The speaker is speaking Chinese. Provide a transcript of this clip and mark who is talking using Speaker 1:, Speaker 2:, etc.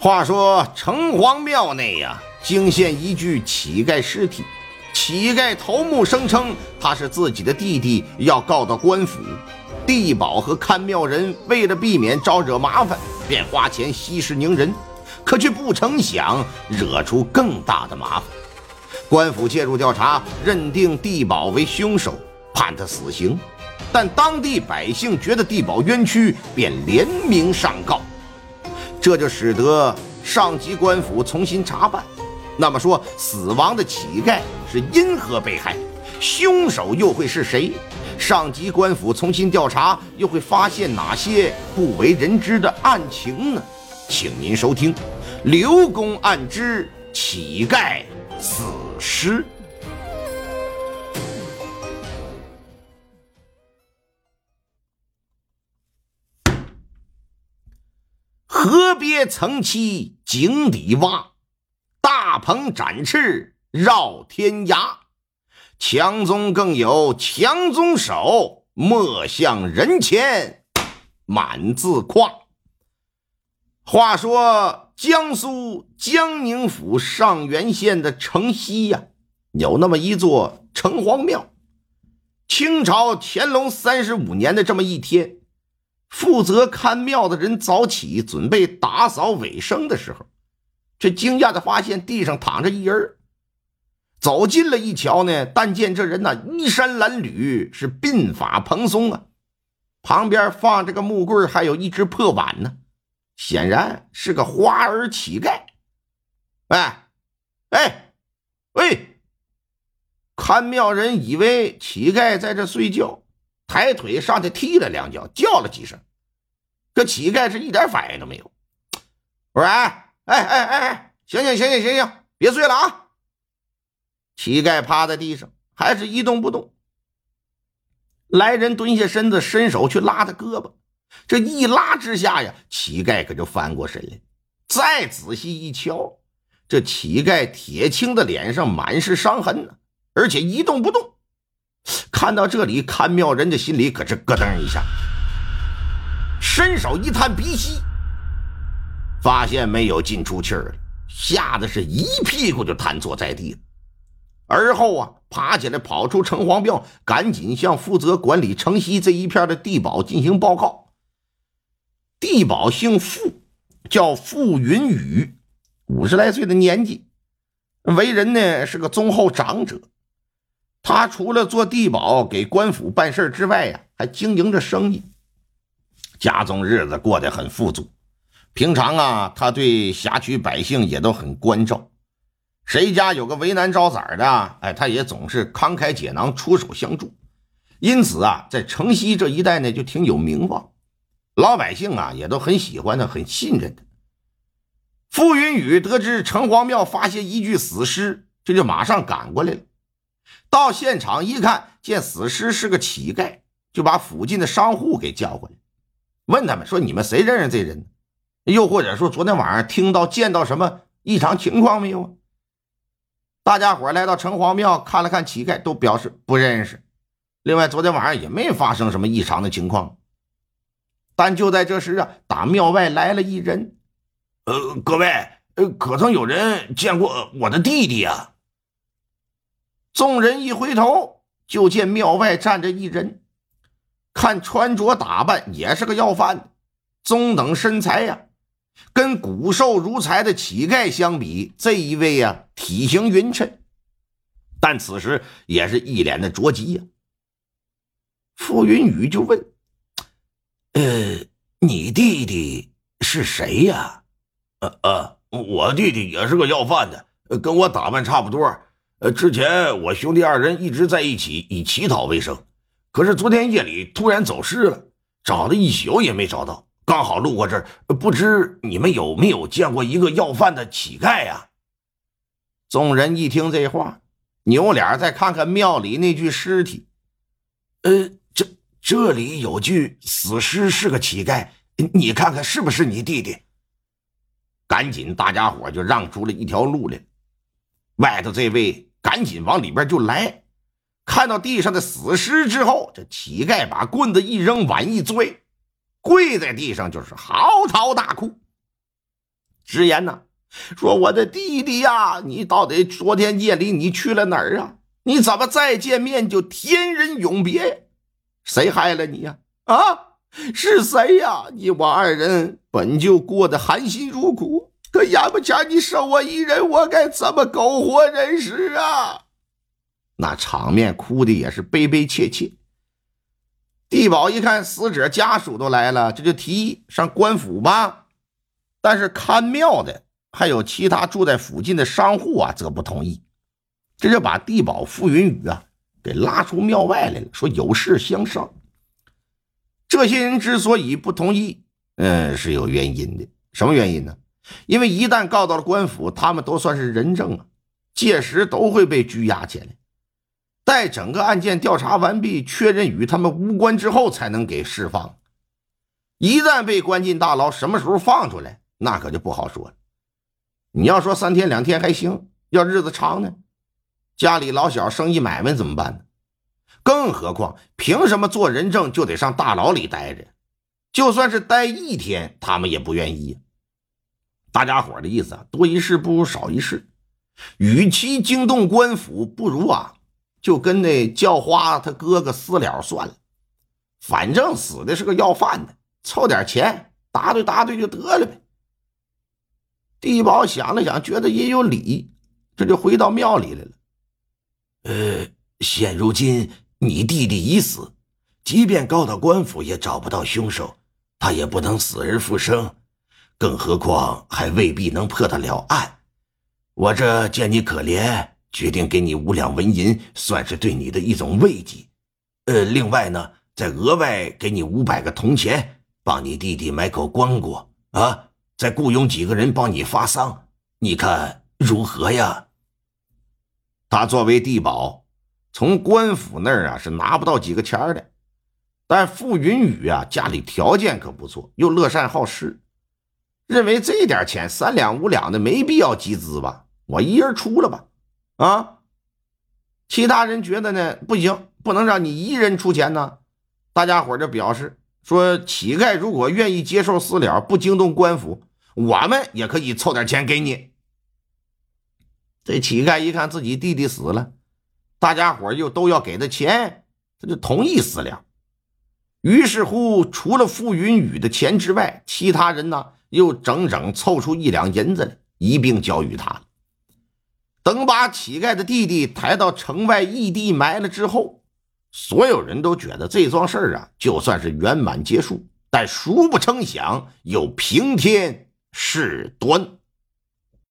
Speaker 1: 话说城隍庙内呀，惊现一具乞丐尸体。乞丐头目声称他是自己的弟弟，要告到官府。地保和看庙人为了避免招惹麻烦，便花钱息事宁人，可却不成想惹出更大的麻烦。官府介入调查，认定地保为凶手，判他死刑。但当地百姓觉得地保冤屈，便联名上告，这就使得上级官府重新查办。那么说，死亡的乞丐是因何被害？凶手又会是谁？上级官府重新调查，又会发现哪些不为人知的案情呢？请您收听《刘公案之乞丐死尸》。河边层栖井底蛙，大鹏展翅绕天涯。强宗更有强宗手，莫向人前满自夸。话说江苏江宁府上元县的城西呀，有那么一座城隍庙。清朝乾隆三十五年的这么一天，负责看庙的人早起准备打扫卫生的时候，却惊讶的发现地上躺着一人。走近了一瞧呢，但见这人呢衣衫褴褛，是鬓发蓬松啊，旁边放着个木棍，还有一只破碗呢，显然是个花儿乞丐。哎，哎，喂！看庙人以为乞丐在这睡觉，抬腿上去踢了两脚，叫了几声，这乞丐是一点反应都没有。我说：“哎，哎，哎，哎，哎，醒醒，醒醒，醒醒，别睡了啊！”乞丐趴在地上，还是一动不动。来人蹲下身子，伸手去拉他胳膊，这一拉之下呀，乞丐可就翻过身来。再仔细一瞧，这乞丐铁青的脸上满是伤痕呢，而且一动不动。看到这里，看庙人的心里可是咯噔一下，伸手一探鼻息，发现没有进出气儿了，吓得是一屁股就瘫坐在地了。而后啊，爬起来跑出城隍庙，赶紧向负责管理城西这一片的地保进行报告。地保姓傅，叫傅云宇，五十来岁的年纪，为人呢是个忠厚长者。他除了做地保给官府办事之外呀，还经营着生意，家中日子过得很富足。平常啊，他对辖区百姓也都很关照。谁家有个为难招崽的，哎，他也总是慷慨解囊，出手相助。因此啊，在城西这一带呢，就挺有名望，老百姓啊也都很喜欢他，很信任他。傅云雨得知城隍庙发现一具死尸，这就马上赶过来了。到现场一看，见死尸是个乞丐，就把附近的商户给叫过来，问他们说：“你们谁认识这人？又或者说昨天晚上听到、见到什么异常情况没有啊？”大家伙来到城隍庙看了看乞丐，都表示不认识。另外，昨天晚上也没发生什么异常的情况。但就在这时啊，打庙外来了一人。
Speaker 2: 呃，各位，呃，可曾有人见过我的弟弟啊？
Speaker 1: 众人一回头，就见庙外站着一人，看穿着打扮也是个要饭的，中等身材呀。跟骨瘦如柴的乞丐相比，这一位呀体型匀称，但此时也是一脸的着急呀。傅云雨就问：“
Speaker 2: 呃，你弟弟是谁呀？”“呃呃，我弟弟也是个要饭的，跟我打扮差不多。呃，之前我兄弟二人一直在一起以乞讨为生，可是昨天夜里突然走失了，找了一宿也没找到。”刚好路过这儿，不知你们有没有见过一个要饭的乞丐呀？
Speaker 1: 众人一听这话，扭脸再看看庙里那具尸体，
Speaker 2: 呃，这这里有具死尸，是个乞丐，你看看是不是你弟弟？
Speaker 1: 赶紧，大家伙就让出了一条路来。外头这位赶紧往里边就来，看到地上的死尸之后，这乞丐把棍子一扔，碗一摔。跪在地上就是嚎啕大哭。直言呐，说我的弟弟呀，你到底昨天夜里你去了哪儿啊？你怎么再见面就天人永别？谁害了你呀？啊，是谁呀？你我二人本就过得含辛茹苦，可眼不前你剩我一人，我该怎么苟活人世啊？那场面哭的也是悲悲切切。地保一看死者家属都来了，这就提议上官府吧。但是看庙的还有其他住在附近的商户啊，则不同意。这就把地保傅云雨啊给拉出庙外来了，说有事相商。这些人之所以不同意，嗯，是有原因的。什么原因呢？因为一旦告到了官府，他们都算是人证啊，届时都会被拘押起来。待整个案件调查完毕，确认与他们无关之后，才能给释放。一旦被关进大牢，什么时候放出来，那可就不好说了。你要说三天两天还行，要日子长呢？家里老小生意买卖怎么办呢？更何况，凭什么做人证就得上大牢里待着？就算是待一天，他们也不愿意。大家伙的意思啊，多一事不如少一事。与其惊动官府，不如啊，就跟那叫花他哥哥私了算了。反正死的是个要饭的，凑点钱答对答对就得了呗。地保想了想，觉得也有理，这就回到庙里来了。
Speaker 2: 呃，现如今你弟弟已死，即便告到官府也找不到凶手，他也不能死而复生，更何况还未必能破得了案。我这见你可怜，决定给你五两纹银，算是对你的一种慰藉。呃，另外呢，再额外给你五百个铜钱，帮你弟弟买口棺椁啊，再雇佣几个人帮你发丧，你看如何呀？
Speaker 1: 他作为地保，从官府那儿啊是拿不到几个钱的。但傅云雨啊家里条件可不错，又乐善好施，认为这点钱三两五两的没必要集资吧，我一人出了吧。啊，其他人觉得呢不行，不能让你一人出钱呢。大家伙就表示说，乞丐如果愿意接受私了，不惊动官府，我们也可以凑点钱给你。这乞丐一看自己弟弟死了，大家伙又都要给他钱，他就同意私了。于是乎，除了傅云雨的钱之外，其他人呢又整整凑出一两银子来，一并交与他。等把乞丐的弟弟抬到城外异地埋了之后，所有人都觉得这桩事儿啊，就算是圆满结束。但殊不成想，又平添事端。